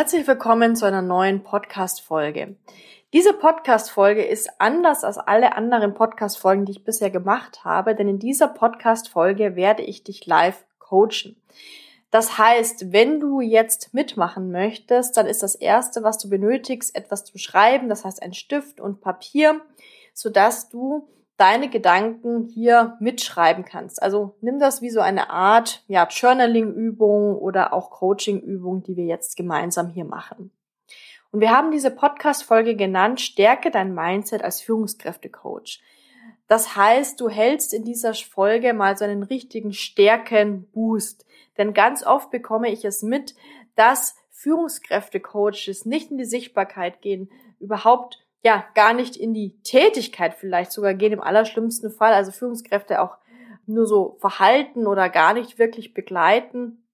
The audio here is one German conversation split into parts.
Herzlich willkommen zu einer neuen Podcast-Folge. Diese Podcast-Folge ist anders als alle anderen Podcast-Folgen, die ich bisher gemacht habe, denn in dieser Podcast-Folge werde ich dich live coachen. Das heißt, wenn du jetzt mitmachen möchtest, dann ist das erste, was du benötigst, etwas zu schreiben, das heißt ein Stift und Papier, sodass du deine Gedanken hier mitschreiben kannst. Also nimm das wie so eine Art ja, Journaling-Übung oder auch Coaching-Übung, die wir jetzt gemeinsam hier machen. Und wir haben diese Podcast-Folge genannt, Stärke dein Mindset als Führungskräfte-Coach. Das heißt, du hältst in dieser Folge mal so einen richtigen Stärken-Boost. Denn ganz oft bekomme ich es mit, dass Führungskräfte-Coaches nicht in die Sichtbarkeit gehen, überhaupt ja gar nicht in die Tätigkeit vielleicht sogar gehen im allerschlimmsten Fall, also Führungskräfte auch nur so verhalten oder gar nicht wirklich begleiten,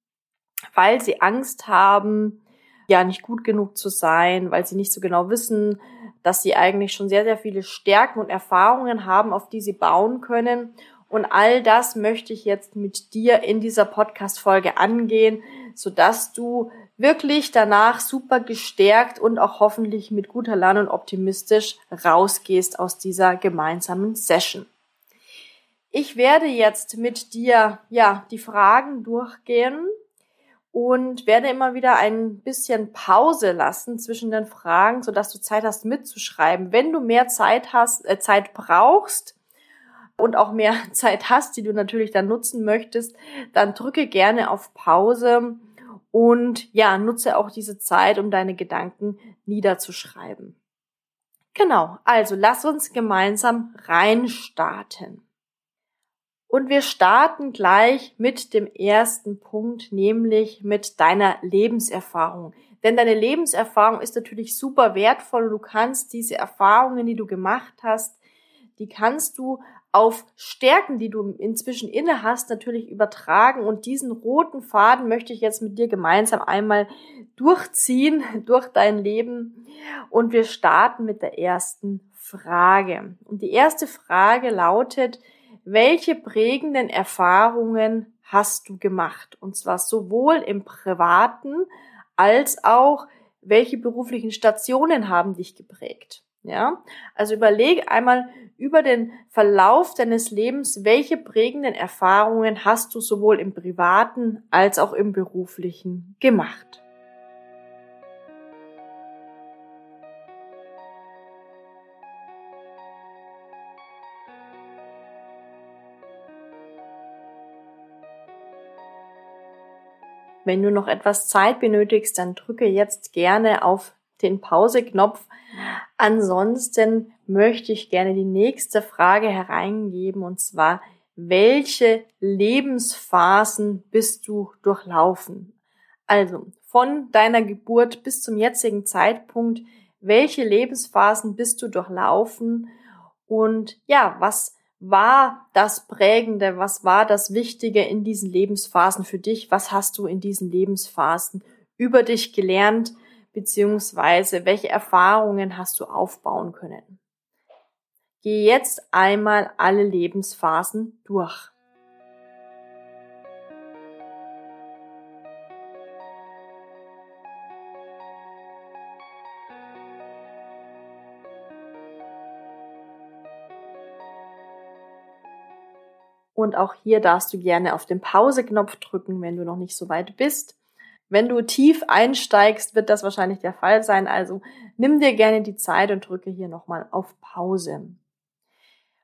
weil sie Angst haben, ja nicht gut genug zu sein, weil sie nicht so genau wissen, dass sie eigentlich schon sehr, sehr viele Stärken und Erfahrungen haben, auf die sie bauen können. Und all das möchte ich jetzt mit dir in dieser Podcast-Folge angehen, sodass du wirklich danach super gestärkt und auch hoffentlich mit guter Laune und optimistisch rausgehst aus dieser gemeinsamen Session. Ich werde jetzt mit dir, ja, die Fragen durchgehen und werde immer wieder ein bisschen Pause lassen zwischen den Fragen, sodass du Zeit hast mitzuschreiben. Wenn du mehr Zeit hast, äh, Zeit brauchst, und auch mehr Zeit hast, die du natürlich dann nutzen möchtest, dann drücke gerne auf Pause und ja, nutze auch diese Zeit, um deine Gedanken niederzuschreiben. Genau, also lass uns gemeinsam reinstarten. Und wir starten gleich mit dem ersten Punkt, nämlich mit deiner Lebenserfahrung. Denn deine Lebenserfahrung ist natürlich super wertvoll du kannst diese Erfahrungen, die du gemacht hast, die kannst du auf Stärken, die du inzwischen inne hast, natürlich übertragen. Und diesen roten Faden möchte ich jetzt mit dir gemeinsam einmal durchziehen durch dein Leben. Und wir starten mit der ersten Frage. Und die erste Frage lautet, welche prägenden Erfahrungen hast du gemacht? Und zwar sowohl im privaten als auch welche beruflichen Stationen haben dich geprägt? Ja, also überlege einmal über den Verlauf deines Lebens, welche prägenden Erfahrungen hast du sowohl im privaten als auch im beruflichen gemacht. Wenn du noch etwas Zeit benötigst, dann drücke jetzt gerne auf den Pause-Knopf. Ansonsten möchte ich gerne die nächste Frage hereingeben und zwar, welche Lebensphasen bist du durchlaufen? Also von deiner Geburt bis zum jetzigen Zeitpunkt, welche Lebensphasen bist du durchlaufen? Und ja, was war das Prägende, was war das Wichtige in diesen Lebensphasen für dich? Was hast du in diesen Lebensphasen über dich gelernt? Beziehungsweise welche Erfahrungen hast du aufbauen können. Geh jetzt einmal alle Lebensphasen durch. Und auch hier darfst du gerne auf den Pause-Knopf drücken, wenn du noch nicht so weit bist. Wenn du tief einsteigst, wird das wahrscheinlich der Fall sein. Also nimm dir gerne die Zeit und drücke hier nochmal auf Pause.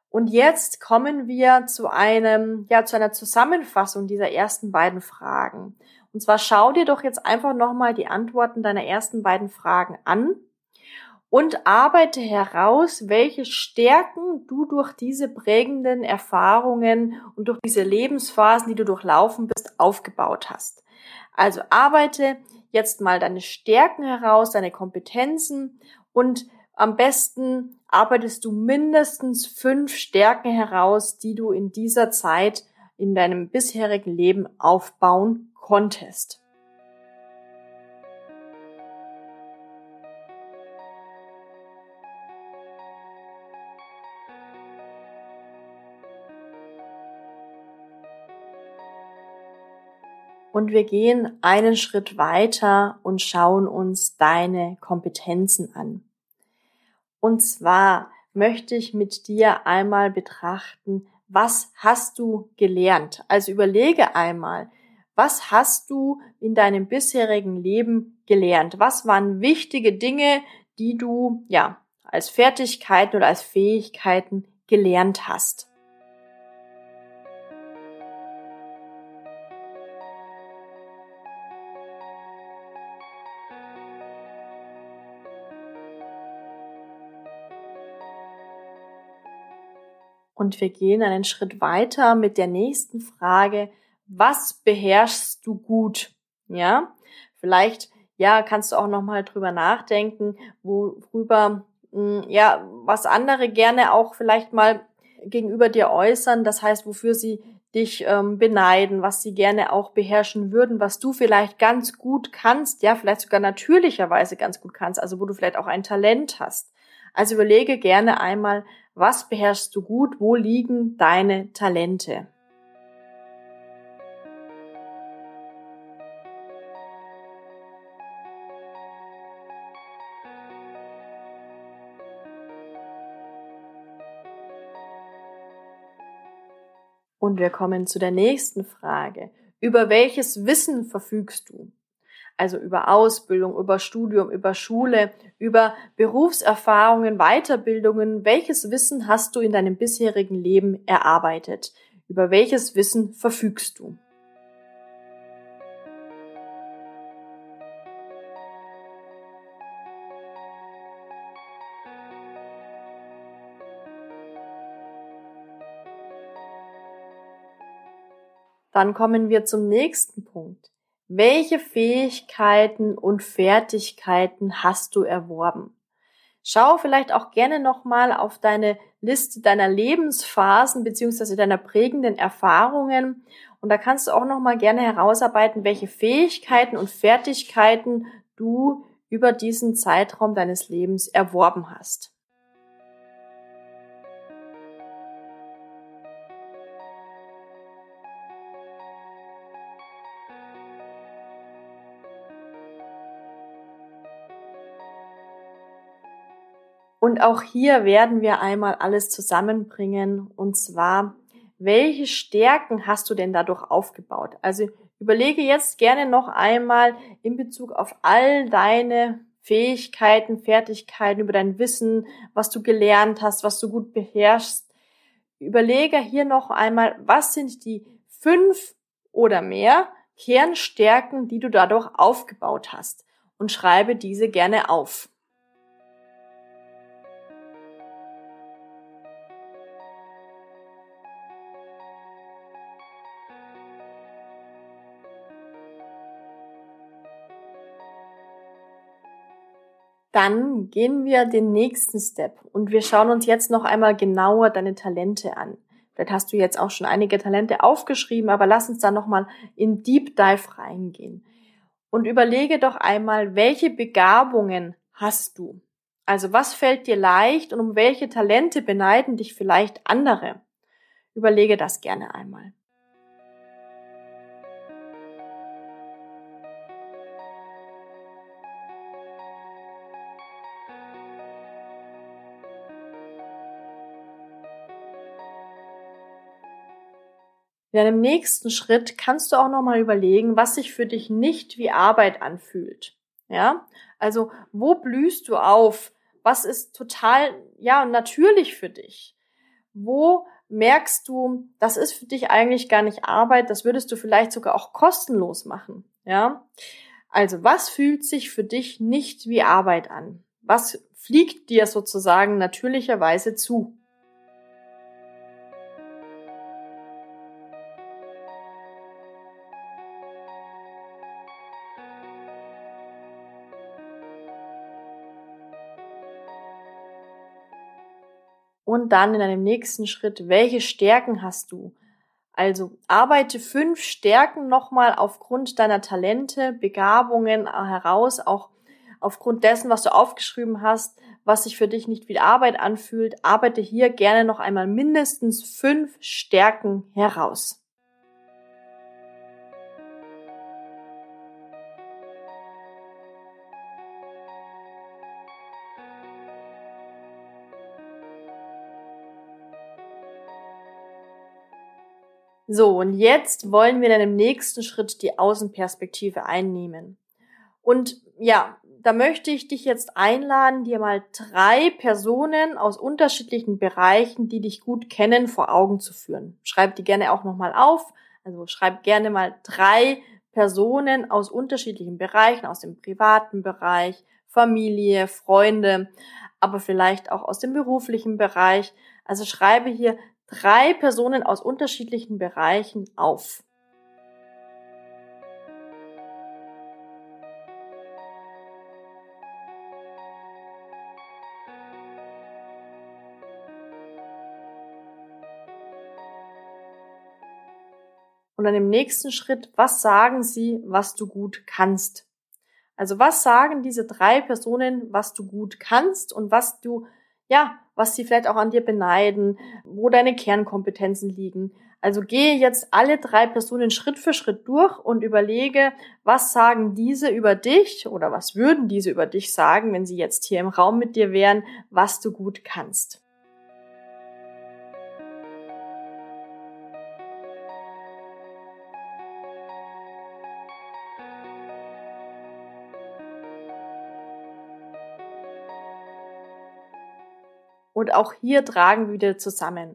Und jetzt kommen wir zu einem, ja, zu einer Zusammenfassung dieser ersten beiden Fragen. Und zwar schau dir doch jetzt einfach nochmal die Antworten deiner ersten beiden Fragen an und arbeite heraus, welche Stärken du durch diese prägenden Erfahrungen und durch diese Lebensphasen, die du durchlaufen bist, aufgebaut hast. Also arbeite jetzt mal deine Stärken heraus, deine Kompetenzen und am besten arbeitest du mindestens fünf Stärken heraus, die du in dieser Zeit in deinem bisherigen Leben aufbauen konntest. Und wir gehen einen Schritt weiter und schauen uns deine Kompetenzen an. Und zwar möchte ich mit dir einmal betrachten, was hast du gelernt? Also überlege einmal, was hast du in deinem bisherigen Leben gelernt? Was waren wichtige Dinge, die du, ja, als Fertigkeiten oder als Fähigkeiten gelernt hast? Und wir gehen einen Schritt weiter mit der nächsten Frage. Was beherrschst du gut? Ja, vielleicht, ja, kannst du auch nochmal drüber nachdenken, worüber, hm, ja, was andere gerne auch vielleicht mal gegenüber dir äußern. Das heißt, wofür sie dich ähm, beneiden, was sie gerne auch beherrschen würden, was du vielleicht ganz gut kannst, ja, vielleicht sogar natürlicherweise ganz gut kannst, also wo du vielleicht auch ein Talent hast. Also überlege gerne einmal, was beherrschst du gut? Wo liegen deine Talente? Und wir kommen zu der nächsten Frage. Über welches Wissen verfügst du? Also über Ausbildung, über Studium, über Schule, über Berufserfahrungen, Weiterbildungen. Welches Wissen hast du in deinem bisherigen Leben erarbeitet? Über welches Wissen verfügst du? Dann kommen wir zum nächsten Punkt. Welche Fähigkeiten und Fertigkeiten hast du erworben? Schau vielleicht auch gerne nochmal auf deine Liste deiner Lebensphasen beziehungsweise deiner prägenden Erfahrungen und da kannst du auch nochmal gerne herausarbeiten, welche Fähigkeiten und Fertigkeiten du über diesen Zeitraum deines Lebens erworben hast. Und auch hier werden wir einmal alles zusammenbringen. Und zwar, welche Stärken hast du denn dadurch aufgebaut? Also überlege jetzt gerne noch einmal in Bezug auf all deine Fähigkeiten, Fertigkeiten, über dein Wissen, was du gelernt hast, was du gut beherrschst. Überlege hier noch einmal, was sind die fünf oder mehr Kernstärken, die du dadurch aufgebaut hast und schreibe diese gerne auf. Dann gehen wir den nächsten Step und wir schauen uns jetzt noch einmal genauer deine Talente an. Vielleicht hast du jetzt auch schon einige Talente aufgeschrieben, aber lass uns da nochmal in Deep Dive reingehen. Und überlege doch einmal, welche Begabungen hast du? Also was fällt dir leicht und um welche Talente beneiden dich vielleicht andere? Überlege das gerne einmal. In einem nächsten Schritt kannst du auch nochmal überlegen, was sich für dich nicht wie Arbeit anfühlt. Ja, also wo blühst du auf? Was ist total, ja, natürlich für dich? Wo merkst du, das ist für dich eigentlich gar nicht Arbeit, das würdest du vielleicht sogar auch kostenlos machen. Ja, also was fühlt sich für dich nicht wie Arbeit an? Was fliegt dir sozusagen natürlicherweise zu. Und dann in einem nächsten Schritt, welche Stärken hast du? Also arbeite fünf Stärken nochmal aufgrund deiner Talente, Begabungen heraus, auch aufgrund dessen, was du aufgeschrieben hast, was sich für dich nicht wie Arbeit anfühlt. Arbeite hier gerne noch einmal mindestens fünf Stärken heraus. So, und jetzt wollen wir dann im nächsten Schritt die Außenperspektive einnehmen. Und ja, da möchte ich dich jetzt einladen, dir mal drei Personen aus unterschiedlichen Bereichen, die dich gut kennen, vor Augen zu führen. Schreib die gerne auch nochmal auf. Also schreib gerne mal drei Personen aus unterschiedlichen Bereichen, aus dem privaten Bereich, Familie, Freunde, aber vielleicht auch aus dem beruflichen Bereich. Also schreibe hier drei Personen aus unterschiedlichen Bereichen auf. Und dann im nächsten Schritt, was sagen sie, was du gut kannst? Also was sagen diese drei Personen, was du gut kannst und was du ja, was sie vielleicht auch an dir beneiden, wo deine Kernkompetenzen liegen. Also gehe jetzt alle drei Personen Schritt für Schritt durch und überlege, was sagen diese über dich oder was würden diese über dich sagen, wenn sie jetzt hier im Raum mit dir wären, was du gut kannst. Und auch hier tragen wir wieder zusammen.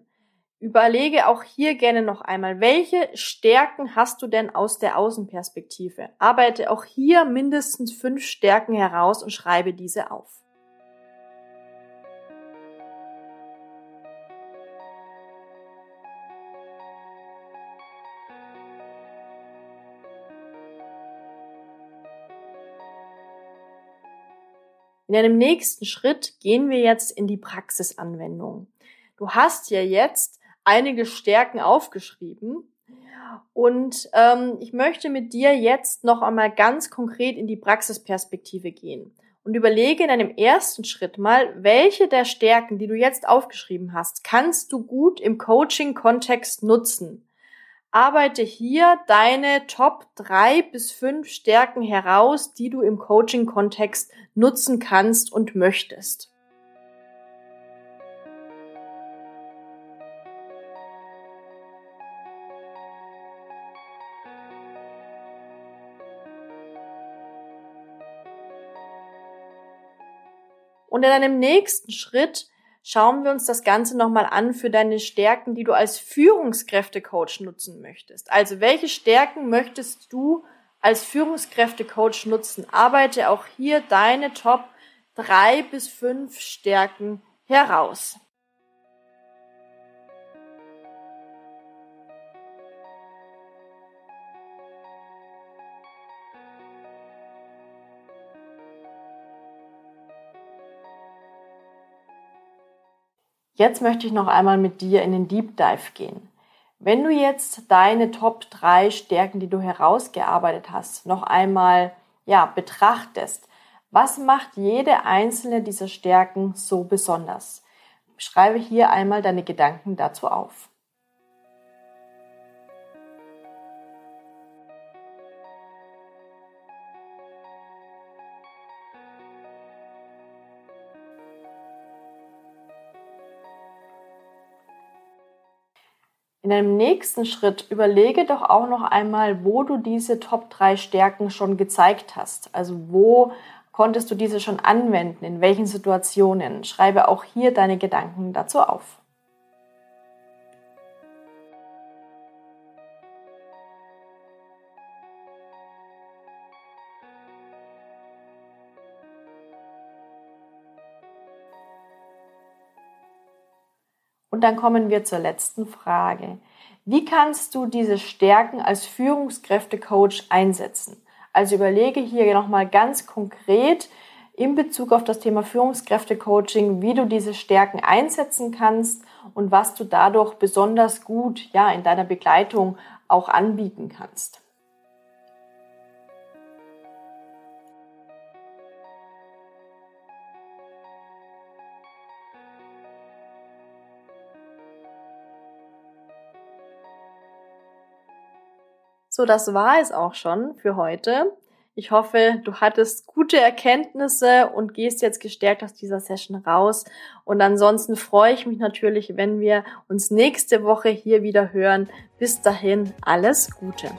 Überlege auch hier gerne noch einmal, welche Stärken hast du denn aus der Außenperspektive? Arbeite auch hier mindestens fünf Stärken heraus und schreibe diese auf. In einem nächsten Schritt gehen wir jetzt in die Praxisanwendung. Du hast ja jetzt einige Stärken aufgeschrieben und ähm, ich möchte mit dir jetzt noch einmal ganz konkret in die Praxisperspektive gehen und überlege in einem ersten Schritt mal, welche der Stärken, die du jetzt aufgeschrieben hast, kannst du gut im Coaching-Kontext nutzen. Arbeite hier deine Top drei bis fünf Stärken heraus, die du im Coaching-Kontext nutzen kannst und möchtest. Und in einem nächsten Schritt schauen wir uns das Ganze nochmal an für deine Stärken, die du als Führungskräftecoach nutzen möchtest. Also welche Stärken möchtest du als Führungskräftecoach nutzen? Arbeite auch hier deine Top drei bis fünf Stärken heraus. Jetzt möchte ich noch einmal mit dir in den Deep Dive gehen. Wenn du jetzt deine Top 3 Stärken, die du herausgearbeitet hast, noch einmal, ja, betrachtest, was macht jede einzelne dieser Stärken so besonders? Schreibe hier einmal deine Gedanken dazu auf. In einem nächsten Schritt überlege doch auch noch einmal, wo du diese Top 3 Stärken schon gezeigt hast. Also wo konntest du diese schon anwenden, in welchen Situationen. Schreibe auch hier deine Gedanken dazu auf. Und dann kommen wir zur letzten Frage. Wie kannst du diese Stärken als Führungskräftecoach einsetzen? Also überlege hier nochmal ganz konkret in Bezug auf das Thema Führungskräftecoaching, wie du diese Stärken einsetzen kannst und was du dadurch besonders gut ja in deiner Begleitung auch anbieten kannst. So, das war es auch schon für heute. Ich hoffe, du hattest gute Erkenntnisse und gehst jetzt gestärkt aus dieser Session raus. Und ansonsten freue ich mich natürlich, wenn wir uns nächste Woche hier wieder hören. Bis dahin, alles Gute.